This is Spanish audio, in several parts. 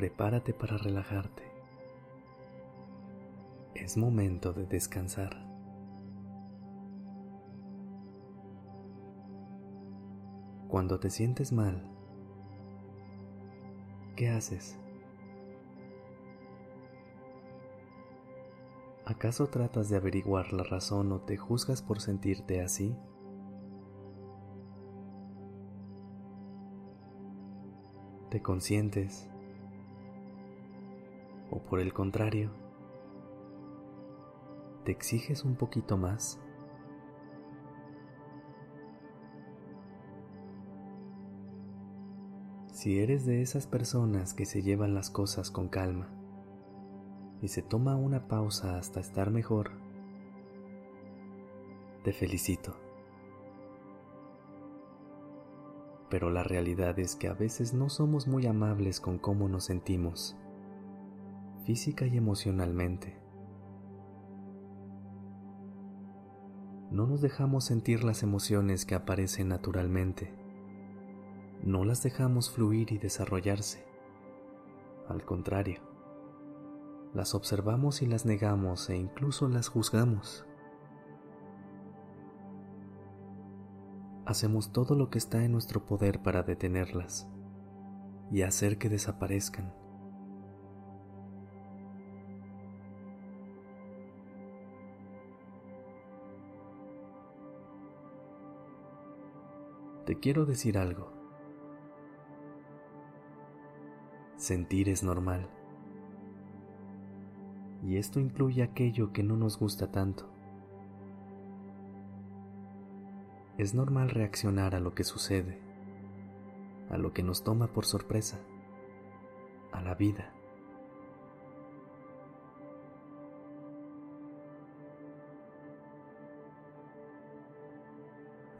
Prepárate para relajarte. Es momento de descansar. Cuando te sientes mal, ¿qué haces? ¿Acaso tratas de averiguar la razón o te juzgas por sentirte así? te consientes o por el contrario, te exiges un poquito más. Si eres de esas personas que se llevan las cosas con calma y se toma una pausa hasta estar mejor, te felicito. pero la realidad es que a veces no somos muy amables con cómo nos sentimos, física y emocionalmente. No nos dejamos sentir las emociones que aparecen naturalmente. No las dejamos fluir y desarrollarse. Al contrario, las observamos y las negamos e incluso las juzgamos. hacemos todo lo que está en nuestro poder para detenerlas y hacer que desaparezcan. Te quiero decir algo. Sentir es normal. Y esto incluye aquello que no nos gusta tanto. es normal reaccionar a lo que sucede, a lo que nos toma por sorpresa, a la vida.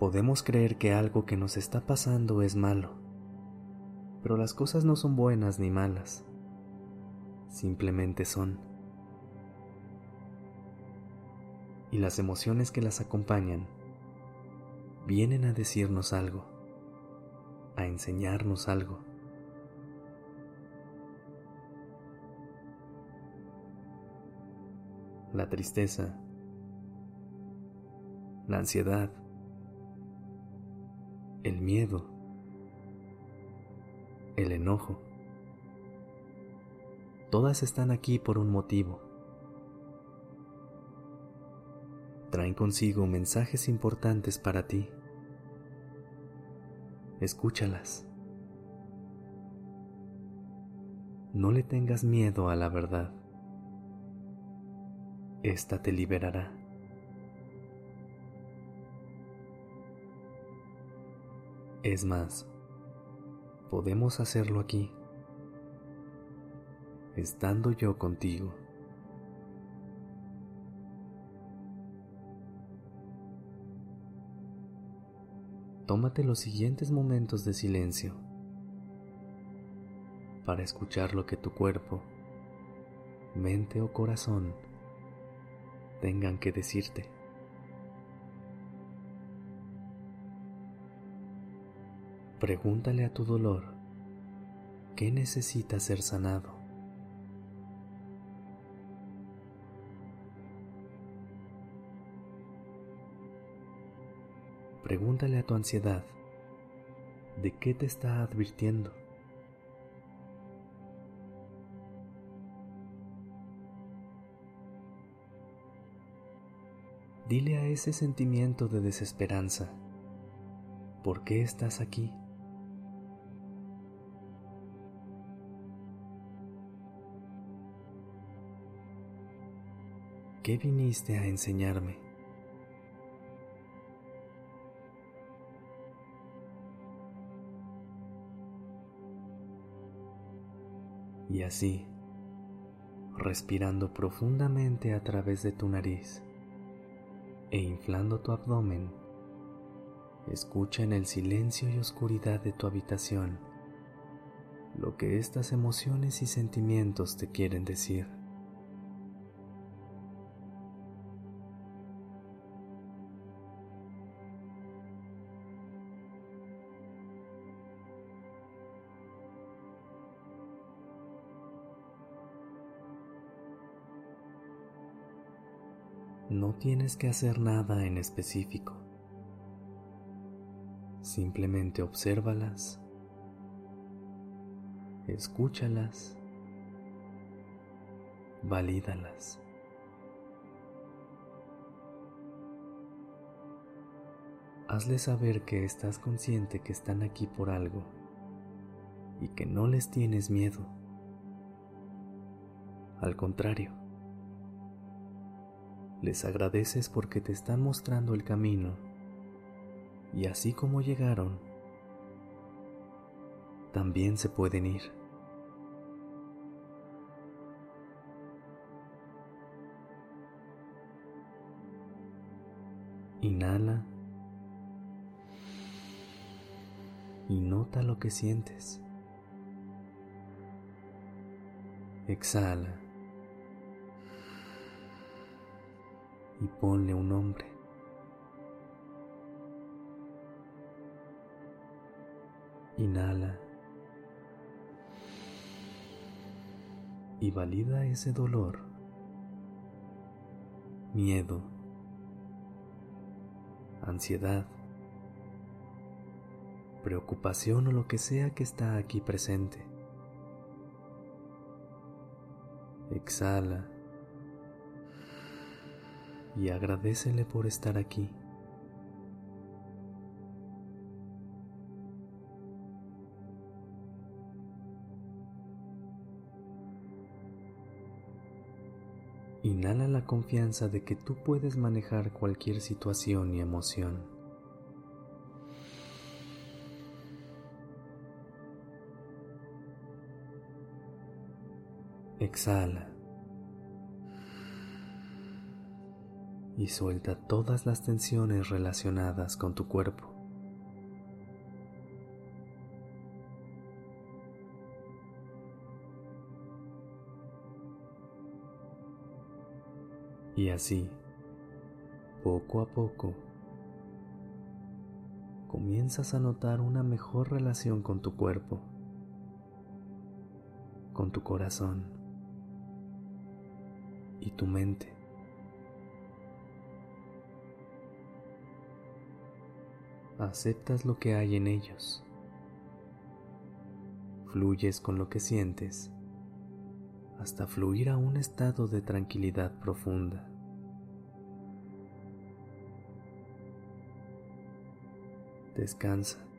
Podemos creer que algo que nos está pasando es malo, pero las cosas no son buenas ni malas, simplemente son. Y las emociones que las acompañan vienen a decirnos algo, a enseñarnos algo. La tristeza, la ansiedad, el miedo, el enojo, todas están aquí por un motivo. Traen consigo mensajes importantes para ti escúchalas. No le tengas miedo a la verdad. Esta te liberará. Es más, podemos hacerlo aquí, estando yo contigo. tómate los siguientes momentos de silencio para escuchar lo que tu cuerpo, mente o corazón tengan que decirte. Pregúntale a tu dolor qué necesita ser sanado. Pregúntale a tu ansiedad, ¿de qué te está advirtiendo? Dile a ese sentimiento de desesperanza, ¿por qué estás aquí? ¿Qué viniste a enseñarme? Y así, respirando profundamente a través de tu nariz e inflando tu abdomen, escucha en el silencio y oscuridad de tu habitación lo que estas emociones y sentimientos te quieren decir. No tienes que hacer nada en específico. Simplemente obsérvalas, escúchalas, valídalas. Hazle saber que estás consciente que están aquí por algo y que no les tienes miedo. Al contrario, les agradeces porque te están mostrando el camino y así como llegaron, también se pueden ir. Inhala y nota lo que sientes. Exhala. Y ponle un nombre. Inhala y valida ese dolor, miedo, ansiedad, preocupación o lo que sea que está aquí presente. Exhala y agradecele por estar aquí. Inhala la confianza de que tú puedes manejar cualquier situación y emoción. Exhala. Y suelta todas las tensiones relacionadas con tu cuerpo. Y así, poco a poco, comienzas a notar una mejor relación con tu cuerpo, con tu corazón y tu mente. Aceptas lo que hay en ellos, fluyes con lo que sientes hasta fluir a un estado de tranquilidad profunda. Descansa.